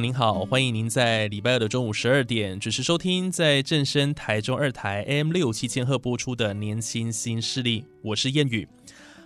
您好，欢迎您在礼拜二的中午十二点准时收听在正声台中二台 M 六七千赫播出的《年轻新势力》，我是燕语。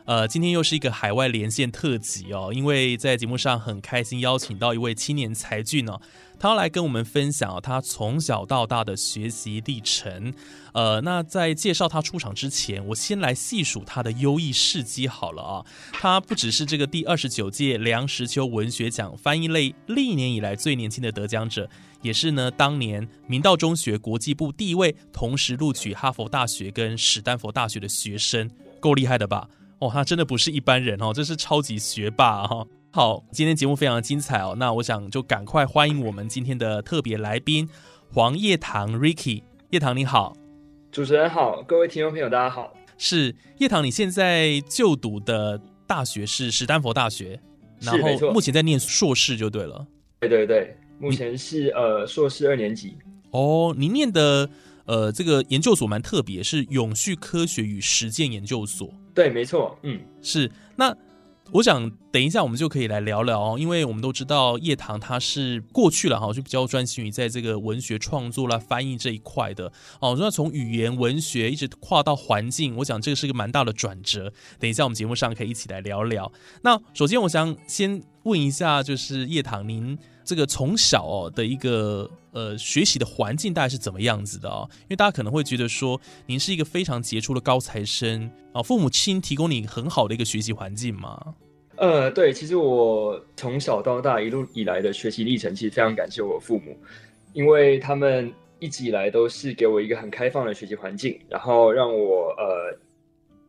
呃，今天又是一个海外连线特辑哦，因为在节目上很开心邀请到一位青年才俊哦，他要来跟我们分享他从小到大的学习历程。呃，那在介绍他出场之前，我先来细数他的优异事迹好了啊。他不只是这个第二十九届梁实秋文学奖翻译类历年以来最年轻的得奖者，也是呢当年明道中学国际部第一位同时录取哈佛大学跟史丹佛大学的学生，够厉害的吧？哦，他真的不是一般人哦，这是超级学霸哈。好，今天节目非常的精彩哦，那我想就赶快欢迎我们今天的特别来宾黄叶堂 Ricky。叶堂你好，主持人好，各位听众朋友大家好。是叶堂，你现在就读的大学是史丹佛大学，然后目前在念硕士就对了。对对对，目前是呃硕士二年级。哦，你念的呃这个研究所蛮特别，是永续科学与实践研究所。对，没错，嗯，是。那我想等一下我们就可以来聊聊哦，因为我们都知道叶棠他是过去了哈，就比较专心于在这个文学创作啦、翻译这一块的哦。那从语言文学一直跨到环境，我想这个是一个蛮大的转折。等一下我们节目上可以一起来聊聊。那首先我想先问一下，就是叶棠您。这个从小哦的一个呃学习的环境大概是怎么样子的哦？因为大家可能会觉得说您是一个非常杰出的高材生啊，父母亲提供你很好的一个学习环境吗？呃，对，其实我从小到大一路以来的学习历程，其实非常感谢我父母，因为他们一直以来都是给我一个很开放的学习环境，然后让我呃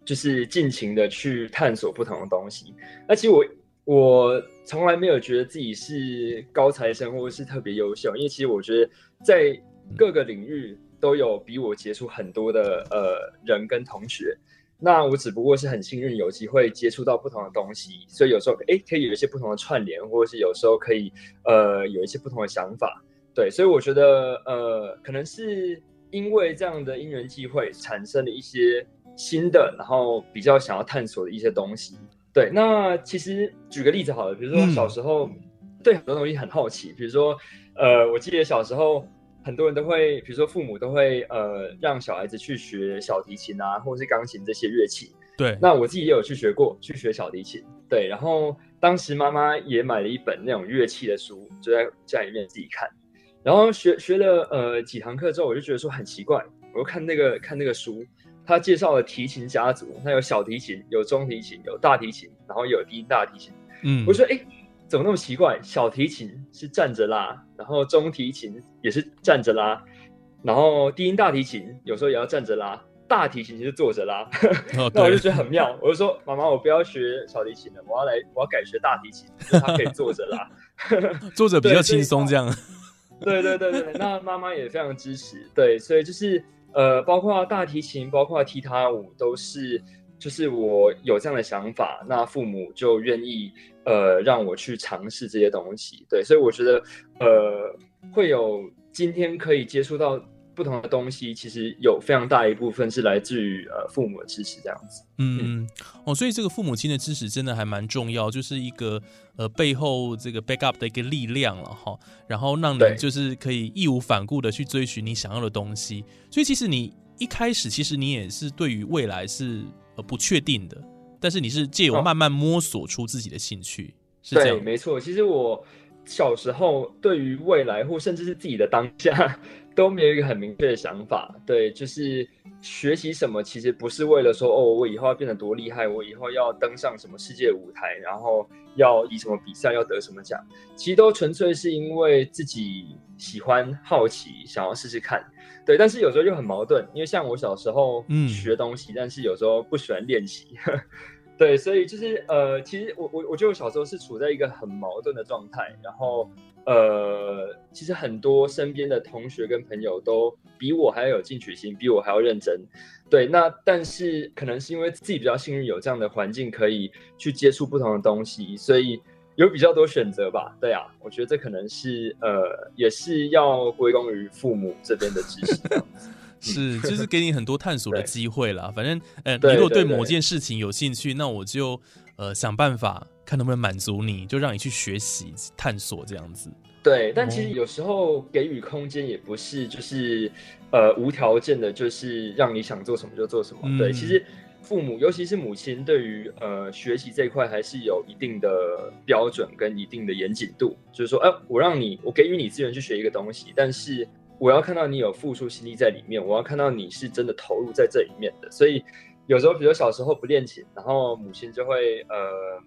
就是尽情的去探索不同的东西。那其实我。我从来没有觉得自己是高材生或者是特别优秀，因为其实我觉得在各个领域都有比我接触很多的呃人跟同学。那我只不过是很幸运有机会接触到不同的东西，所以有时候哎可以有一些不同的串联，或者是有时候可以呃有一些不同的想法。对，所以我觉得呃可能是因为这样的因缘际会，产生了一些新的，然后比较想要探索的一些东西。对，那其实举个例子好了，比如说小时候对很多东西很好奇，比如说，呃，我记得小时候很多人都会，比如说父母都会呃让小孩子去学小提琴啊，或者是钢琴这些乐器。对，那我自己也有去学过，去学小提琴。对，然后当时妈妈也买了一本那种乐器的书，就在家里面自己看。然后学学了呃几堂课之后，我就觉得说很奇怪，我就看那个看那个书。他介绍了提琴家族，他有小提琴，有中提琴，有大提琴，然后有低音大提琴。嗯，我说，哎，怎么那么奇怪？小提琴是站着拉，然后中提琴也是站着拉，然后低音大提琴有时候也要站着拉，大提琴就是坐着拉。那我就觉得很妙，我就说，妈妈，我不要学小提琴了，我要来，我要改学大提琴，它可以坐着拉，坐着比较轻松，这样。对对对对，那妈妈也非常支持。对，所以就是。呃，包括大提琴，包括踢踏舞，都是就是我有这样的想法，那父母就愿意呃让我去尝试这些东西。对，所以我觉得呃会有今天可以接触到不同的东西，其实有非常大一部分是来自于呃父母的支持，这样子。嗯嗯，哦，所以这个父母亲的支持真的还蛮重要，就是一个呃背后这个 back up 的一个力量了哈，然后让你就是可以义无反顾的去追寻你想要的东西。所以其实你一开始其实你也是对于未来是呃不确定的，但是你是借由慢慢摸索出自己的兴趣，是这样。没错，其实我小时候对于未来或甚至是自己的当下都没有一个很明确的想法。对，就是学习什么，其实不是为了说哦，我以后要变得多厉害，我以后要登上什么世界舞台，然后要以什么比赛要得什么奖，其实都纯粹是因为自己喜欢、好奇，想要试试看。对，但是有时候又很矛盾，因为像我小时候学东西，但是有时候不喜欢练习。对，所以就是呃，其实我我我觉得我小时候是处在一个很矛盾的状态，然后呃，其实很多身边的同学跟朋友都比我还要有进取心，比我还要认真。对，那但是可能是因为自己比较幸运，有这样的环境可以去接触不同的东西，所以有比较多选择吧。对啊，我觉得这可能是呃，也是要归功于父母这边的支持。是，就是给你很多探索的 机会啦。反正，呃，你如果对某件事情有兴趣，那我就呃想办法看能不能满足你，就让你去学习、探索这样子。对，但其实有时候给予空间也不是就是呃无条件的，就是让你想做什么就做什么。对，其实父母，尤其是母亲，对于呃学习这一块还是有一定的标准跟一定的严谨度。就是说，哎，我让你，我给予你资源去学一个东西，但是。我要看到你有付出心力在里面，我要看到你是真的投入在这里面的。所以有时候，比如小时候不练琴，然后母亲就会呃，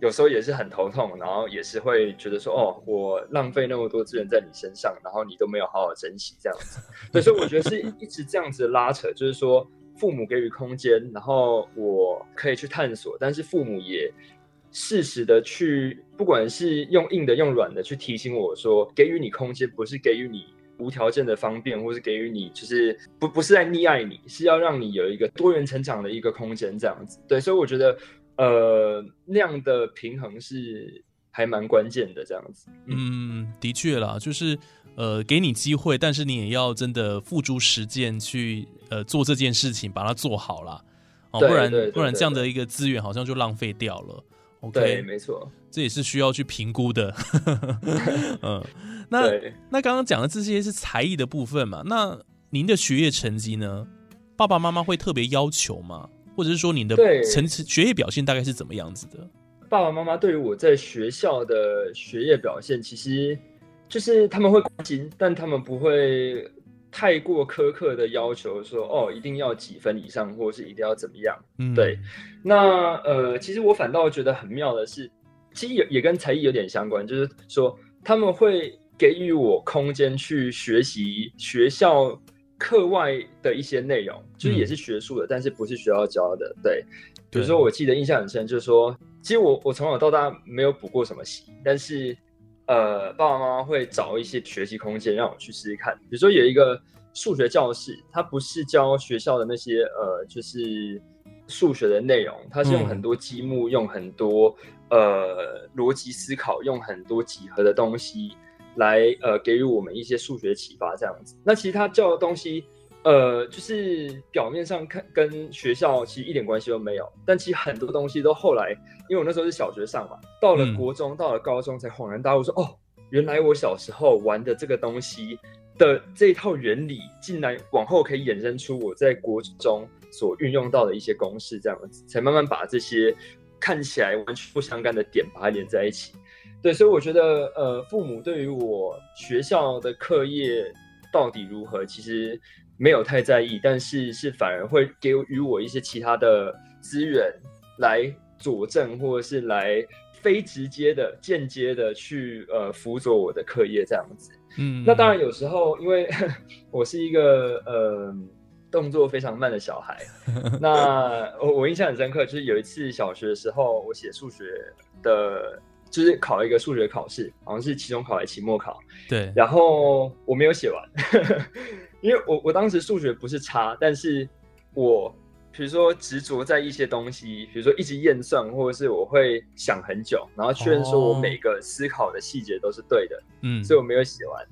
有时候也是很头痛，然后也是会觉得说，哦，我浪费那么多资源在你身上，然后你都没有好好珍惜这样子。对所以我觉得是一直这样子的拉扯，就是说父母给予空间，然后我可以去探索，但是父母也适时的去，不管是用硬的用软的去提醒我说，给予你空间不是给予你。无条件的方便，或是给予你，就是不不是在溺爱你，是要让你有一个多元成长的一个空间，这样子。对，所以我觉得，呃，那样的平衡是还蛮关键的，这样子。嗯，的确啦，就是呃，给你机会，但是你也要真的付诸实践去呃做这件事情，把它做好啦哦，不然不然这样的一个资源好像就浪费掉了。OK，，没错，这也是需要去评估的。嗯，那那刚刚讲的这些是才艺的部分嘛？那您的学业成绩呢？爸爸妈妈会特别要求吗？或者是说你的层次学业表现大概是怎么样子的？爸爸妈妈对于我在学校的学业表现，其实就是他们会关心，但他们不会。太过苛刻的要求，说哦，一定要几分以上，或者是一定要怎么样？嗯，对。那呃，其实我反倒觉得很妙的是，其实也也跟才艺有点相关，就是说他们会给予我空间去学习学校课外的一些内容，就是也是学术的，但是不是学校教的。对，比如说我记得印象很深，就是说，其实我我从小到大没有补过什么习，但是。呃，爸爸妈妈会找一些学习空间让我去试试看。比如说有一个数学教室，它不是教学校的那些呃，就是数学的内容，它是用很多积木，用很多呃逻辑思考，用很多几何的东西来呃给予我们一些数学启发这样子。那其实他教的东西。呃，就是表面上看跟学校其实一点关系都没有，但其实很多东西都后来，因为我那时候是小学上嘛，到了国中，到了高中才恍然大悟，说哦，原来我小时候玩的这个东西的这一套原理，竟然往后可以衍生出我在国中所运用到的一些公式，这样子，才慢慢把这些看起来完全不相干的点把它连在一起。对，所以我觉得，呃，父母对于我学校的课业到底如何，其实。没有太在意，但是是反而会给予我一些其他的资源来佐证，或者是来非直接的、间接的去呃辅佐我的课业这样子。嗯，那当然有时候因为 我是一个呃动作非常慢的小孩，那我我印象很深刻，就是有一次小学的时候，我写数学的，就是考了一个数学考试，好像是期中考还是期末考，对，然后我没有写完。因为我我当时数学不是差，但是我比如说执着在一些东西，比如说一直验算，或者是我会想很久，然后确认说我每个思考的细节都是对的，嗯，所以我没有写完。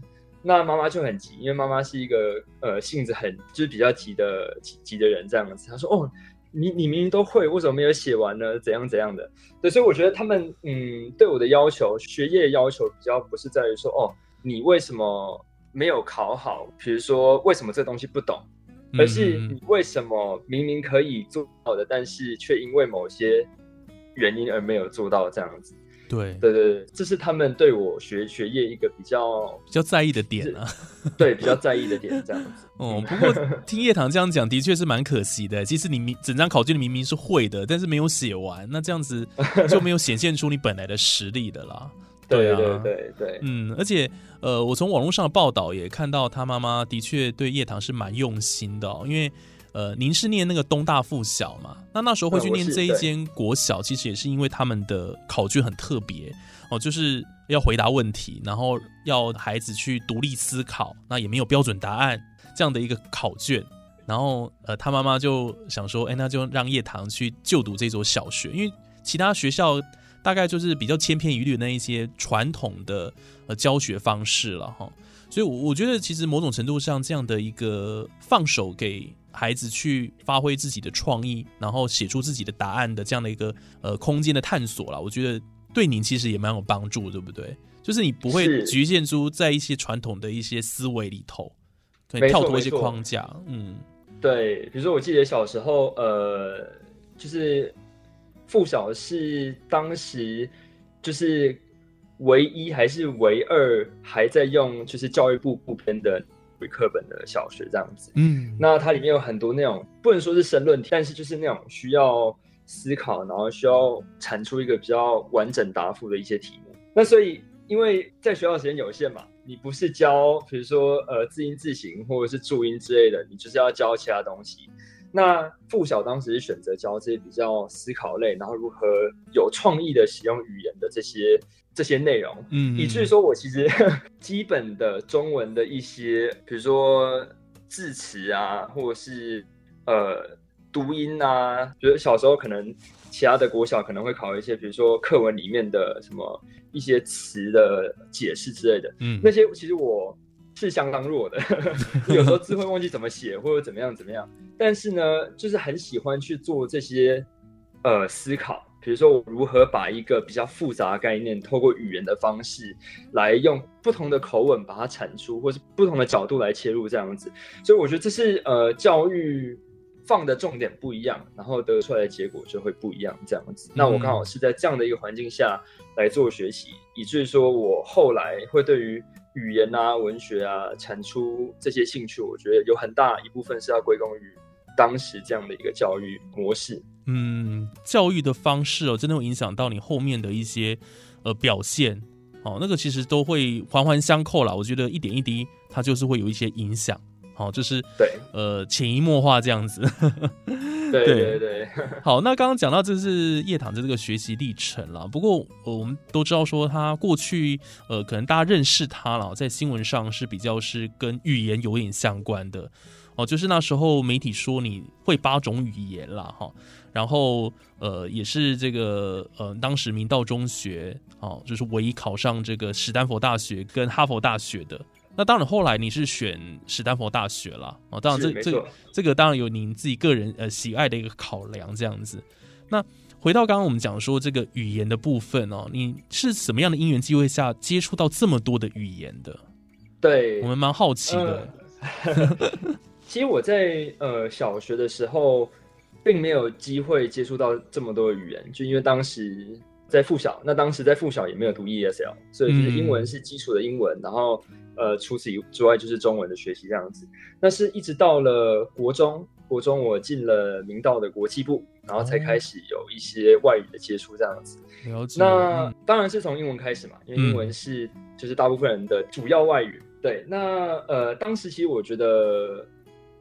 那妈妈就很急，因为妈妈是一个呃性子很就是比较急的急急的人这样子。她说：“哦，你你明明都会，为什么没有写完呢？怎样怎样的？”对，所以我觉得他们嗯对我的要求，学业要求比较不是在于说哦，你为什么？没有考好，比如说为什么这东西不懂，而是你为什么明明可以做到的，但是却因为某些原因而没有做到这样子。对对对对，这是他们对我学学业一个比较比较在意的点啊。对比较在意的点，这样子。哦，不过听叶堂这样讲，的确是蛮可惜的。其实你明整张考卷明明是会的，但是没有写完，那这样子 就没有显现出你本来的实力的啦。对啊对对对，嗯，而且呃，我从网络上的报道也看到他妈妈的确对叶堂是蛮用心的、哦，因为呃，您是念那个东大附小嘛，那那时候会去念这一间国小，其实也是因为他们的考卷很特别哦，就是要回答问题，然后要孩子去独立思考，那也没有标准答案这样的一个考卷。然后，呃，他妈妈就想说，哎，那就让叶堂去就读这所小学，因为其他学校大概就是比较千篇一律的那一些传统的呃教学方式了哈。所以，我我觉得其实某种程度上，这样的一个放手给孩子去发挥自己的创意，然后写出自己的答案的这样的一个呃空间的探索啦，我觉得对您其实也蛮有帮助，对不对？就是你不会局限出在一些传统的一些思维里头，可能跳脱一些框架，嗯。对，比如说我记得小时候，呃，就是附小是当时就是唯一还是唯二还在用就是教育部部编的课本的小学这样子。嗯那它里面有很多那种不能说是申论题，但是就是那种需要思考，然后需要产出一个比较完整答复的一些题目。那所以因为在学校时间有限嘛，你不是教比如说呃字音字形或者是注音之类的，你就是要教其他东西。那附小当时是选择教这些比较思考类，然后如何有创意的使用语言的这些这些内容。嗯以至于说我其实 基本的中文的一些，比如说字词啊，或者是呃读音啊，比如小时候可能其他的国小可能会考一些，比如说课文里面的什么一些词的解释之类的，嗯那些其实我是相当弱的，有时候字会忘记怎么写，或者怎么样怎么样。但是呢，就是很喜欢去做这些呃思考，比如说我如何把一个比较复杂的概念，透过语言的方式来用不同的口吻把它产出，或是不同的角度来切入这样子。所以我觉得这是呃教育。放的重点不一样，然后得出来的结果就会不一样，这样子。那我刚好是在这样的一个环境下来做学习，以至于说我后来会对于语言啊、文学啊产出这些兴趣，我觉得有很大一部分是要归功于当时这样的一个教育模式。嗯，教育的方式哦，真的会影响到你后面的一些呃表现哦，那个其实都会环环相扣啦。我觉得一点一滴，它就是会有一些影响。好、就是对呃潜移默化这样子。对 对对对，好，那刚刚讲到这是叶躺的这个学习历程了。不过、呃、我们都知道说他过去呃，可能大家认识他了，在新闻上是比较是跟语言有点相关的哦，就是那时候媒体说你会八种语言啦，哈，然后呃也是这个呃当时明道中学哦，就是唯一考上这个史丹佛大学跟哈佛大学的。那当然，后来你是选史丹佛大学啦。哦，当然这这这个当然有您自己个人呃喜爱的一个考量这样子。那回到刚刚我们讲说这个语言的部分哦，你是什么样的因缘机会下接触到这么多的语言的？对我们蛮好奇的。其实我在呃小学的时候，并没有机会接触到这么多的语言，就因为当时在附小，那当时在附小也没有读 ESL，所以就是英文是基础的英文，然后呃除此以之外就是中文的学习这样子。那是一直到了国中，国中我进了明道的国际部，然后才开始有一些外语的接触这样子。了解。那嗯当然是从英文开始嘛，因为英文是就是大部分人的主要外语。对，那呃，当时其实我觉得，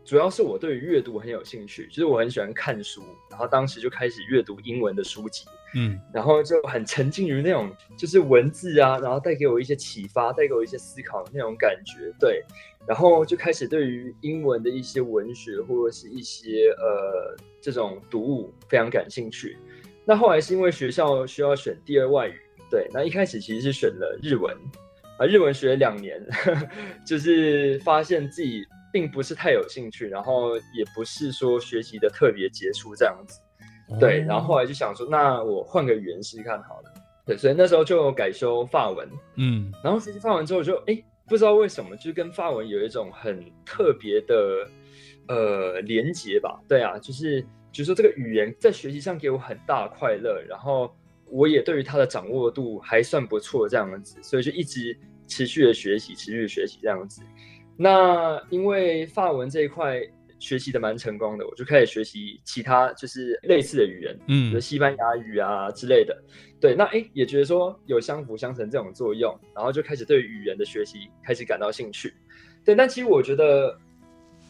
主要是我对于阅读很有兴趣，就是我很喜欢看书，然后当时就开始阅读英文的书籍，嗯然后就很沉浸于那种就是文字啊，然后带给我一些启发，带给我一些思考那种感觉。对，然后就开始对于英文的一些文学或者是一些呃这种读物非常感兴趣。那后来是因为学校需要选第二外语，对，那一开始其实是选了日文，啊，日文学了两年，就是发现自己并不是太有兴趣，然后也不是说学习的特别杰出这样子。对，然后后来就想说，那我换个语言试试看好了。对，所以那时候就改修法文，嗯然后学习法文之后就，哎，不知道为什么，就是跟法文有一种很特别的呃连结吧。对啊，就是就是说这个语言在学习上给我很大的快乐，然后我也对于它的掌握度还算不错，这样子，所以就一直持续的学习，持续的学习这样子。那因为法文这一块学习的蛮成功的，我就开始学习其他就是类似的语言，嗯，比如西班牙语啊之类的。对，那哎也觉得说有相辅相成这种作用，然后就开始对语言的学习开始感到兴趣。对，但其实我觉得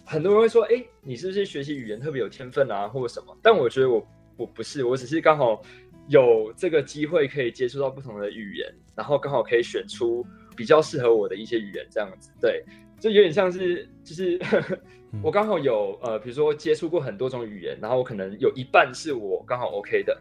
很多人会说，哎，你是不是学习语言特别有天分啊，或者什么？但我觉得我我不是，我只是刚好有这个机会可以接触到不同的语言，然后刚好可以选出比较适合我的一些语言，这样子。对，就有点像是就是 我刚好有呃，比如说接触过很多种语言，然后我可能有一半是我刚好 OK 的。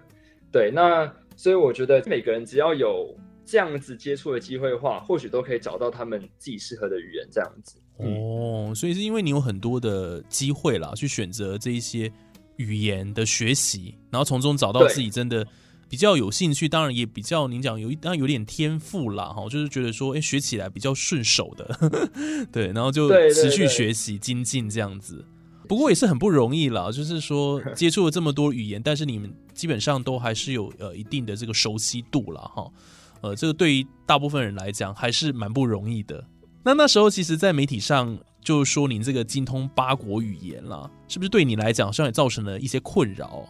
对，那所以我觉得每个人只要有这样子接触的机会的话，或许都可以找到他们自己适合的语言，这样子。哦，所以是因为你有很多的机会啦，去选择这一些语言的学习，然后从中找到自己真的比较有兴趣，当然也比较您讲有一当然有点天赋啦，哈，就是觉得说哎学起来比较顺手的，对，然后就持续学习精进这样子。不过也是很不容易啦，就是说接触了这么多语言，但是你们基本上都还是有呃一定的这个熟悉度了哈，呃，这个对于大部分人来讲还是蛮不容易的。那那时候，其实，在媒体上就说您这个精通八国语言了，是不是对你来讲，好像也造成了一些困扰？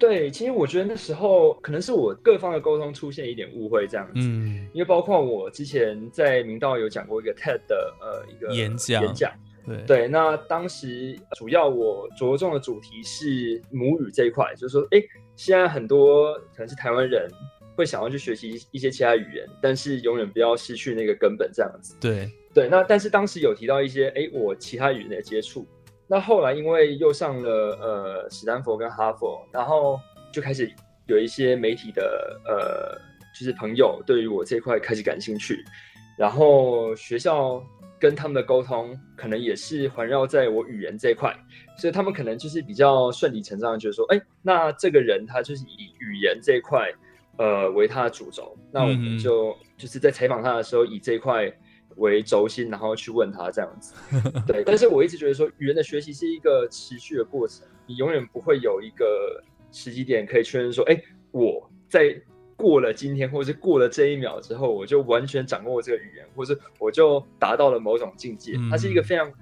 对，其实我觉得那时候可能是我各方的沟通出现一点误会，这样子。嗯，因为包括我之前在明道有讲过一个 TED 的呃一个演讲，演讲。对对，那当时主要我着重的主题是母语这一块，就是说，哎，现在很多可能是台湾人。会想要去学习一些其他语言，但是永远不要失去那个根本，这样子。对对，那但是当时有提到一些，哎，我其他语言的接触。那后来因为又上了呃史丹佛跟哈佛，然后就开始有一些媒体的呃，就是朋友对于我这块开始感兴趣，然后学校跟他们的沟通可能也是环绕在我语言这块，所以他们可能就是比较顺理成章的觉得说，哎，那这个人他就是以语言这一块。呃，为他的主轴，那我们就就是在采访他的时候，以这一块为轴心，然后去问他这样子。对，但是我一直觉得说，语言的学习是一个持续的过程，你永远不会有一个时机点可以确认说，哎，我在过了今天，或者是过了这一秒之后，我就完全掌握这个语言，或者是我就达到了某种境界。它是一个非常。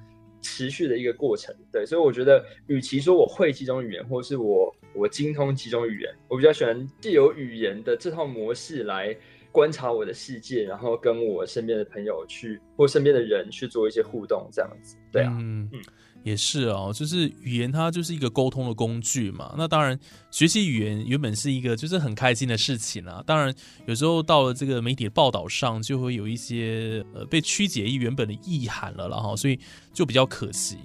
持续的一个过程，对，所以我觉得，与其说我会几种语言，或是我我精通几种语言，我比较喜欢既有语言的这套模式来观察我的世界，然后跟我身边的朋友去或身边的人去做一些互动，这样子，对啊，嗯嗯。也是哦，就是语言它就是一个沟通的工具嘛。那当然，学习语言原本是一个就是很开心的事情啊。当然，有时候到了这个媒体的报道上，就会有一些呃被曲解一原本的意涵了，然后所以就比较可惜，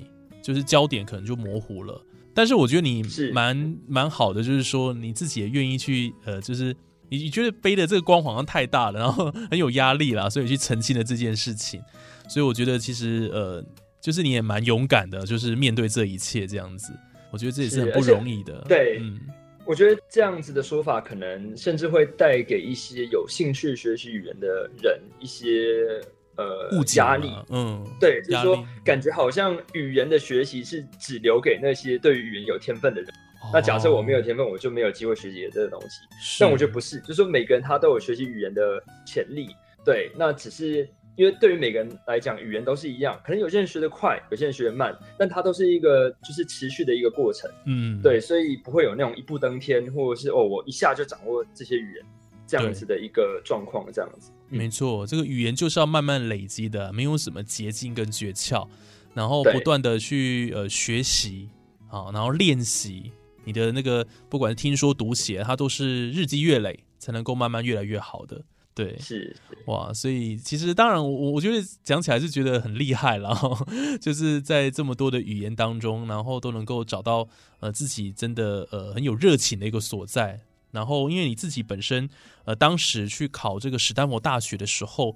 就是焦点可能就模糊了。但是我觉得你蛮蛮好的，就是说你自己也愿意去呃，就是你你觉得背的这个光好像太大了，然后 很有压力啦，所以去澄清了这件事情。所以我觉得其实呃。就是你也蛮勇敢的，就是面对这一切这样子，我觉得这也是很不容易的。对，嗯，我觉得这样子的说法，可能甚至会带给一些有兴趣学习语言的人一些呃压力。嗯，对，就是说感觉好像语言的学习是只留给那些对于语言有天分的人。那假设我没有天分，我就没有机会学习这个东西。但我觉得不是，就是说每个人他都有学习语言的潜力。对，那只是。因为对于每个人来讲，语言都是一样，可能有些人学得快，有些人学得慢，但它都是一个就是持续的一个过程。嗯，对，所以不会有那种一步登天，或者是哦，我一下就掌握这些语言这样子的一个状况，这样子。没错，这个语言就是要慢慢累积的，没有什么捷径跟诀窍，然后不断的去呃学习好，然后练习你的那个，不管是听说读写，它都是日积月累才能够慢慢越来越好的。对，是哇，所以其实当然，我我觉得讲起来是觉得很厉害了，就是在这么多的语言当中，然后都能够找到呃自己真的呃很有热情的一个所在。然后，因为你自己本身呃当时去考这个史丹佛大学的时候，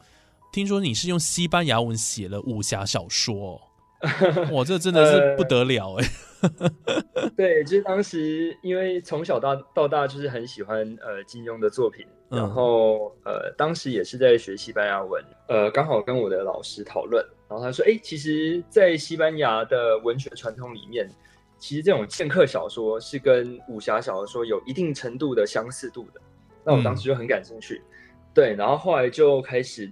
听说你是用西班牙文写了武侠小说，哇，这真的是不得了哎。对，就是当时因为从小到到大就是很喜欢呃金庸的作品。然后，呃，当时也是在学西班牙文，呃，刚好跟我的老师讨论，然后他说，哎，其实，在西班牙的文学传统里面，其实这种剑客小说是跟武侠小说有一定程度的相似度的。那我当时就很感兴趣，对，然后后来就开始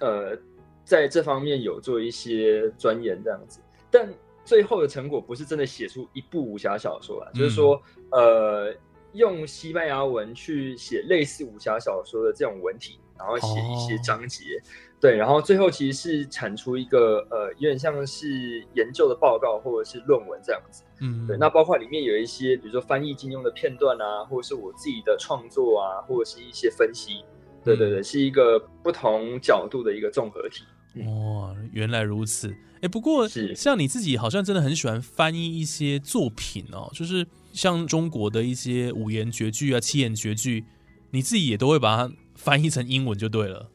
呃在这方面有做一些钻研这样子，但最后的成果不是真的写出一部武侠小说啊，就是说呃用西班牙文去写类似武侠小说的这种文体，然后写一些章节。对，然后最后其实是产出一个呃，有点像是研究的报告或者是论文这样子。嗯，对。那包括里面有一些，比如说翻译金庸的片段啊，或者是我自己的创作啊，或者是一些分析。对对对，是一个不同角度的一个综合体。哇，原来如此。哎，不过是像你自己好像真的很喜欢翻译一些作品哦，就是像中国的一些五言绝句啊、七言绝句，你自己也都会把它翻译成英文就对了。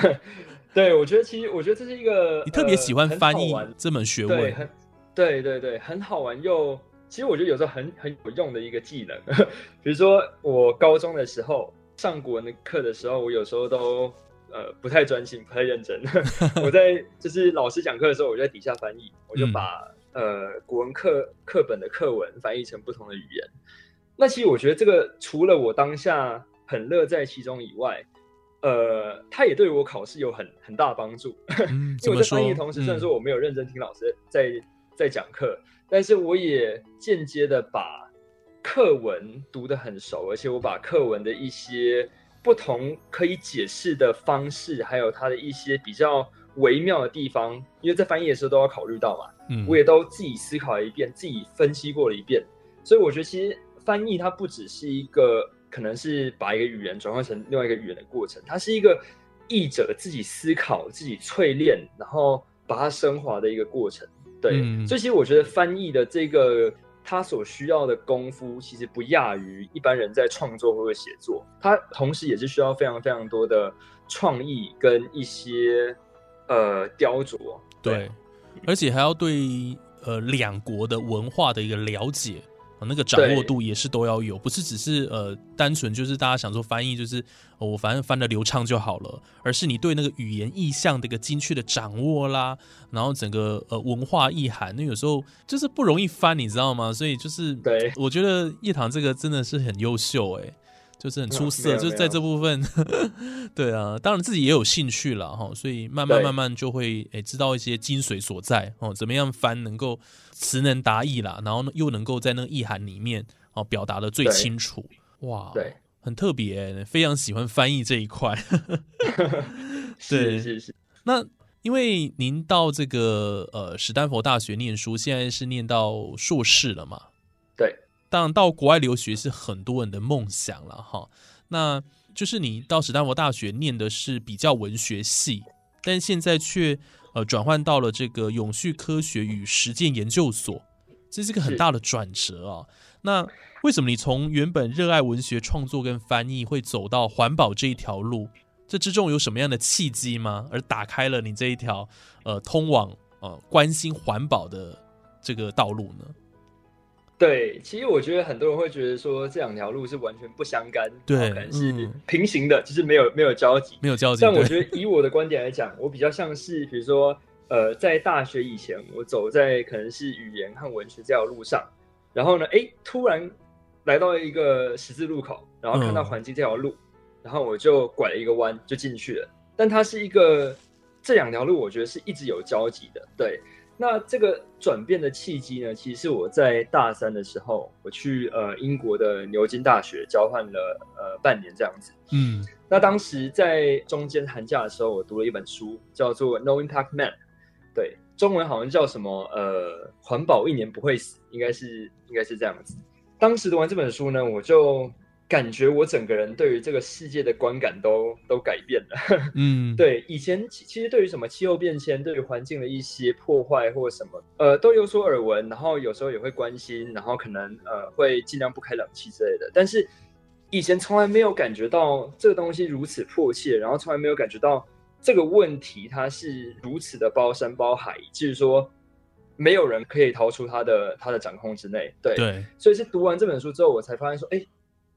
对，我觉得其实我觉得这是一个你特别喜欢翻译这门学问，对，很对对对，很好玩又其实我觉得有时候很很有用的一个技能。比如说我高中的时候上古文的课的时候，我有时候都呃不太专心，不太认真。我在就是老师讲课的时候，我就在底下翻译，我就把呃古文课课本的课文翻译成不同的语言。那其实我觉得这个除了我当下很乐在其中以外，呃，他也对我考试有很很大帮助，因为我在翻译的同时，虽然说我没有认真听老师在在讲课，但是我也间接的把课文读得很熟，而且我把课文的一些不同可以解释的方式，还有它的一些比较微妙的地方，因为在翻译的时候都要考虑到嘛，嗯，我也都自己思考了一遍，自己分析过了一遍，所以我觉得其实翻译它不只是一个。可能是把一个语言转换成另外一个语言的过程，它是一个译者自己思考、自己淬炼，然后把它升华的一个过程。对，所以其实我觉得翻译的这个他所需要的功夫，其实不亚于一般人在创作或者写作。他同时也是需要非常非常多的创意跟一些呃雕琢。对，而且还要对呃两国的文化的一个了解。那个掌握度也是都要有，不是只是呃单纯就是大家想说翻译就是我反正翻的流畅就好了，而是你对那个语言意象的一个精确的掌握啦，然后整个呃文化意涵，那有时候就是不容易翻，你知道吗？所以就是对，我觉得叶棠这个真的是很优秀哎。就是很出色，就是在这部分，对啊，当然自己也有兴趣了哈，所以慢慢慢慢就会诶知道一些精髓所在哦，怎么样翻能够词能达意啦，然后又能够在那个意涵里面哦表达的最清楚，哇，对，很特别，非常喜欢翻译这一块，是是是。那因为您到这个呃史丹佛大学念书，现在是念到硕士了嘛？对。当然，到国外留学是很多人的梦想了哈。那就是你到史丹佛大学念的是比较文学系，但现在却呃转换到了这个永续科学与实践研究所，这是个很大的转折啊。那为什么你从原本热爱文学创作跟翻译，会走到环保这一条路？这之中有什么样的契机吗？而打开了你这一条呃通往呃关心环保的这个道路呢？对，其实我觉得很多人会觉得说这两条路是完全不相干，对，可能是平行的，就是没有没有交集，没有交集。但我觉得以我的观点来讲，我比较像是，比如说，呃，在大学以前，我走在可能是语言和文学这条路上，然后呢，哎，突然来到一个十字路口，然后看到环境这条路，然后我就拐了一个弯就进去了。但它是一个这两条路，我觉得是一直有交集的，对。那这个转变的契机呢？其实是我在大三的时候，我去呃英国的牛津大学交换了呃半年这样子。嗯，那当时在中间寒假的时候，我读了一本书，叫做《No Impact Man》，对，中文好像叫什么呃环保一年不会死，应该是应该是这样子。当时读完这本书呢，我就。感觉我整个人对于这个世界的观感都都改变了。嗯，对，以前其实对于什么气候变迁、对于环境的一些破坏或什么，呃，都有所耳闻，然后有时候也会关心，然后可能呃会尽量不开冷气之类的。但是以前从来没有感觉到这个东西如此迫切，然后从来没有感觉到这个问题它是如此的包山包海，就是说没有人可以逃出它的它的掌控之内。对，所以是读完这本书之后，我才发现说，哎。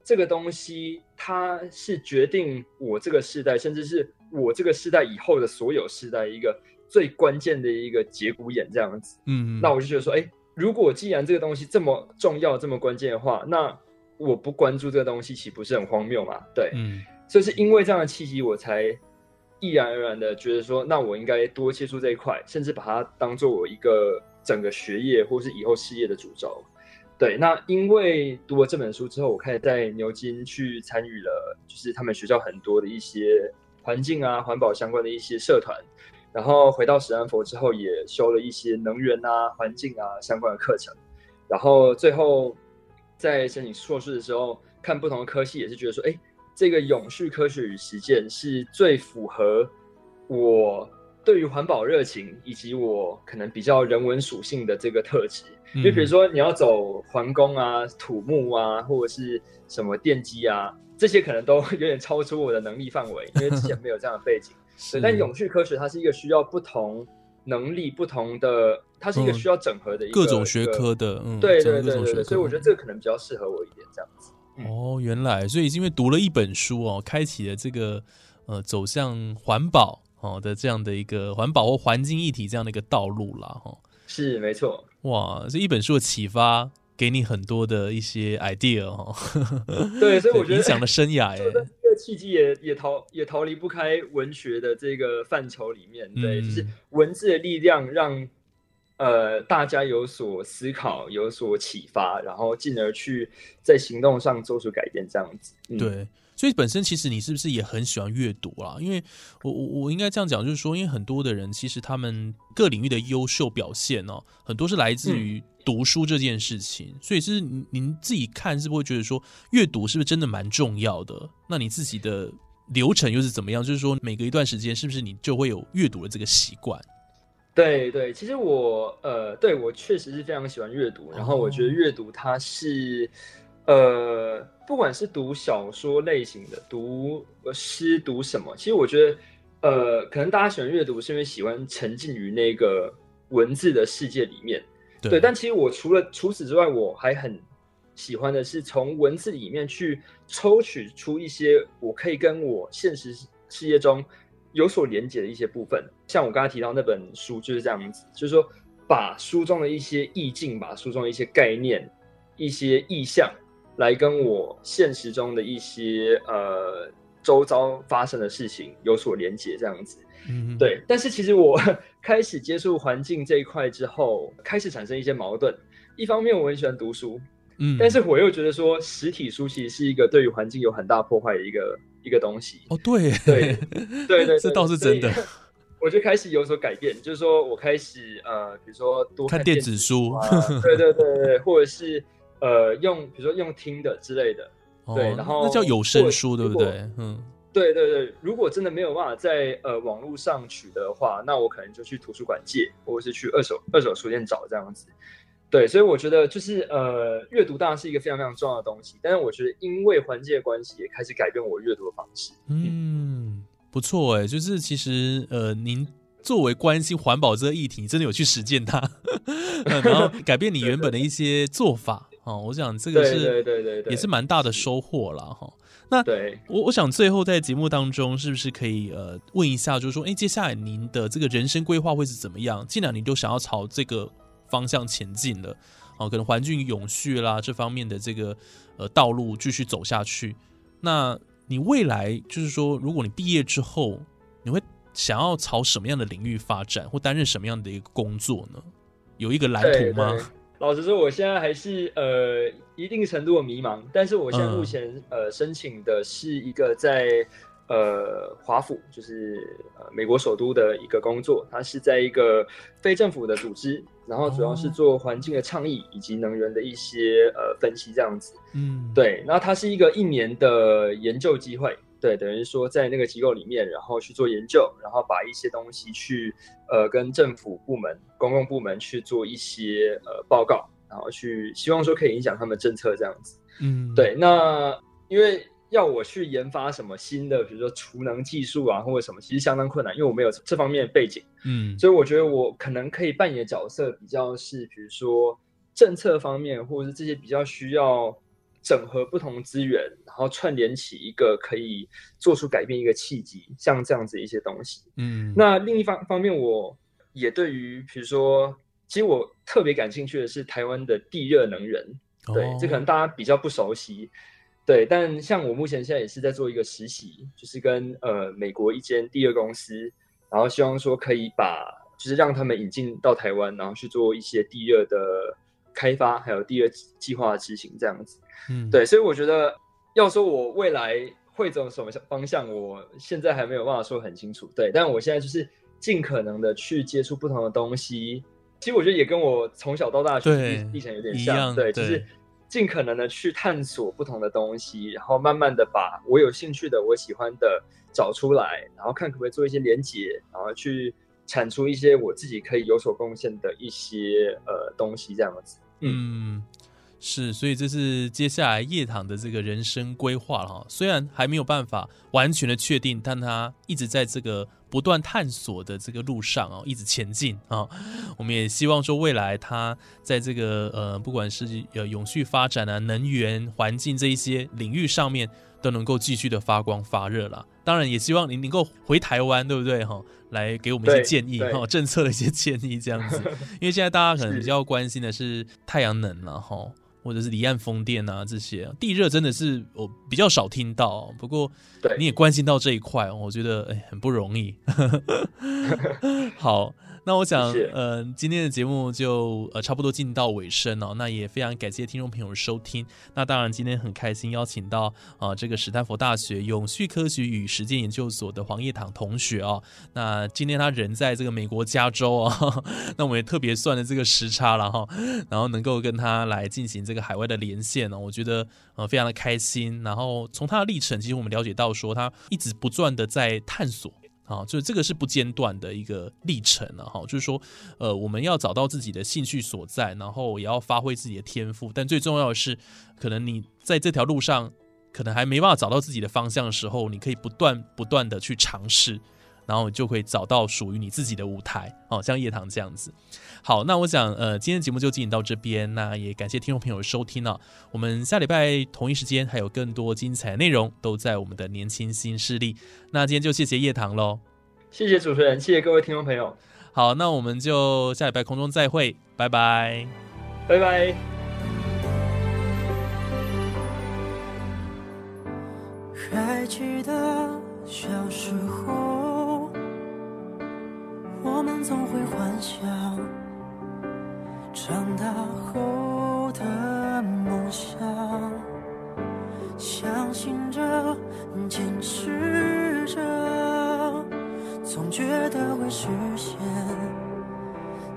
这个东西，它是决定我这个时代，甚至是我这个时代以后的所有时代一个最关键的一个节骨眼，这样子。嗯，那我就觉得说，哎，如果既然这个东西这么重要、这么关键的话，那我不关注这个东西，岂不是很荒谬嘛？对，嗯所以是因为这样的契机，我才毅然而然的觉得说，那我应该多接触这一块，甚至把它当做我一个整个学业或是以后事业的主轴。对，那因为读了这本书之后，我开始在牛津去参与了，就是他们学校很多的一些环境啊、环保相关的一些社团。然后回到史丹佛之后，也修了一些能源啊、环境啊相关的课程。然后最后在申请硕士的时候，看不同的科系，也是觉得说，哎，这个永续科学与实践是最符合我对于环保热情以及我可能比较人文属性的这个特质。因为比如说你要走环工啊、土木啊，或者是什么电机啊，这些可能都 有点超出我的能力范围，因为之前没有这样的背景。是但永续科学它是一个需要不同能力、不同的，它是一个需要整合的一个各种学科的，嗯，对整对对对所以我觉得这个可能比较适合我一点这样子。哦，原来，所以是因为读了一本书哦，开启了这个呃走向环保哦的这样的一个环保或环境议题这样的一个道路啦，哈、是没错，哇，这一本书的启发给你很多的一些 idea 哦，对，所以我觉得影响了生涯 耶，这个契机也也逃也逃离不开文学的这个范畴里面，对，嗯。就是文字的力量让呃大家有所思考、有所启发，然后进而去在行动上做出改变，这样子。嗯、对。所以本身其实你是不是也很喜欢阅读啊？因为我我我应该这样讲，就是说，因为很多的人其实他们各领域的优秀表现哦，很多是来自于读书这件事情。所以是您您自己看，是不是会觉得说阅读是不是真的蛮重要的？那你自己的流程又是怎么样？就是说每隔一段时间，是不是你就会有阅读的这个习惯？对对，其实我呃，对我确实是非常喜欢阅读，然后我觉得阅读它是。呃，不管是读小说类型的，读诗，读什么，其实我觉得，呃，可能大家喜欢阅读是因为喜欢沉浸于那个文字的世界里面，对。但其实我除了除此之外，我还很喜欢的是从文字里面去抽取出一些我可以跟我现实世界中有所连接的一些部分。像我刚才提到那本书就是这样子，就是说把书中的一些意境，把书中的一些概念、一些意象。来跟我现实中的一些呃周遭发生的事情有所连接，这样子，嗯，对。但是其实我 开始接触环境这一块之后，开始产生一些矛盾。一方面我很喜欢读书，嗯，但是我又觉得说实体书其实是一个对于环境有很大破坏的一个一个东西。哦，对，对，对对，这倒是真的。我就开始有所改变，就是说我开始呃，比如说多看电子书，啊、对对对对，或者是。呃，用比如说用听的之类的，对，然后那叫有声书，对不对？嗯，对对对。如果真的没有办法在呃网络上取得的话，那我可能就去图书馆借，或者是去二手二手书店找这样子。对，所以我觉得就是呃，阅读当然是一个非常非常重要的东西，但是我觉得因为环境的关系，也开始改变我阅读的方式。嗯，不错哎，就是其实呃，您作为关心环保这个议题，真的有去实践它，然后改变你原本的一些做法。哦，我想这个是对对对对，也是蛮大的收获了哈。那对我我想最后在节目当中，是不是可以呃问一下，就是说，哎，接下来您的这个人生规划会是怎么样？既然你都想要朝这个方向前进了，哦，可能环境永续啦这方面的这个呃道路继续走下去，那你未来就是说，如果你毕业之后，你会想要朝什么样的领域发展，或担任什么样的一个工作呢？有一个蓝图吗？老实说，我现在还是呃一定程度的迷茫，但是我现在目前、嗯、呃申请的是一个在呃华府，就是呃美国首都的一个工作，它是在一个非政府的组织，然后主要是做环境的倡议以及能源的一些呃分析这样子。嗯，对，那它是一个一年的研究机会。对，等于说在那个机构里面，然后去做研究，然后把一些东西去呃跟政府部门、公共部门去做一些呃报告，然后去希望说可以影响他们政策这样子。嗯，对。那因为要我去研发什么新的，比如说储能技术啊，或者什么，其实相当困难，因为我没有这方面的背景。嗯，所以我觉得我可能可以扮演的角色比较是，比如说政策方面，或者是这些比较需要。整合不同资源，然后串联起一个可以做出改变一个契机，像这样子一些东西。嗯，那另一方方面，我也对于比如说，其实我特别感兴趣的是台湾的地热能源。对，这可能大家比较不熟悉。对，但像我目前现在也是在做一个实习，就是跟呃美国一间第二公司，然后希望说可以把就是让他们引进到台湾，然后去做一些地热的开发，还有第二计划的执行这样子。嗯，对，所以我觉得要说我未来会走什么方向，我现在还没有办法说很清楚。对，但我现在就是尽可能的去接触不同的东西。其实我觉得也跟我从小到大学历程有点像，对，就是。尽可能的去探索不同的东西，然后慢慢的把我有兴趣的、我喜欢的找出来，然后看可不可以做一些连接，然后去产出一些我自己可以有所贡献的一些呃东西，这样子。嗯，是，所以这是接下来叶堂的这个人生规划了哈。虽然还没有办法完全的确定，但他一直在这个。不断探索的这个路上啊，一直前进啊，我们也希望说未来他在这个呃，不管是呃永续发展啊、能源、环境这一些领域上面，都能够继续的发光发热了。当然，也希望您能够回台湾，对不对哈？来给我们一些建议哈，政策的一些建议这样子。因为现在大家可能比较关心的是太阳能了哈。或者是离岸风电啊，这些地热真的是我比较少听到。不过你也关心到这一块，我觉得哎很不容易。好。那我想，呃，今天的节目就呃差不多进到尾声了。那也非常感谢听众朋友的收听。那当然，今天很开心邀请到啊这个史丹佛大学永续科学与实践研究所的黄叶堂同学哦。那今天他人在这个美国加州哦，那我们也特别算了这个时差了哈，然后能够跟他来进行这个海外的连线呢，我觉得呃非常的开心。然后从他的历程，其实我们了解到说，他一直不断的在探索。啊，就这个是不间断的一个历程了哈，就是说，呃，我们要找到自己的兴趣所在，然后也要发挥自己的天赋，但最重要的是，可能你在这条路上，可能还没办法找到自己的方向的时候，你可以不断不断的去尝试。然后就会找到属于你自己的舞台哦，像叶棠这样子。好，那我想呃，今天节目就进行到这边。那也感谢听众朋友的收听了。我们下礼拜同一时间还有更多精彩内容都在我们的年轻新势力。那今天就谢谢叶棠喽，谢谢主持人，谢谢各位听众朋友。好，那我们就下礼拜空中再会，拜拜，拜拜。还记得小时候。我们总会幻想长大后的梦想，相信着，坚持着，总觉得会实现，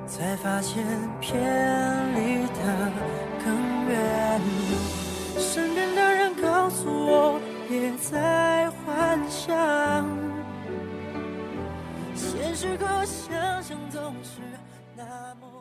才发现偏离的更远。身边的人告诉我，别再幻想。时刻想象总是那么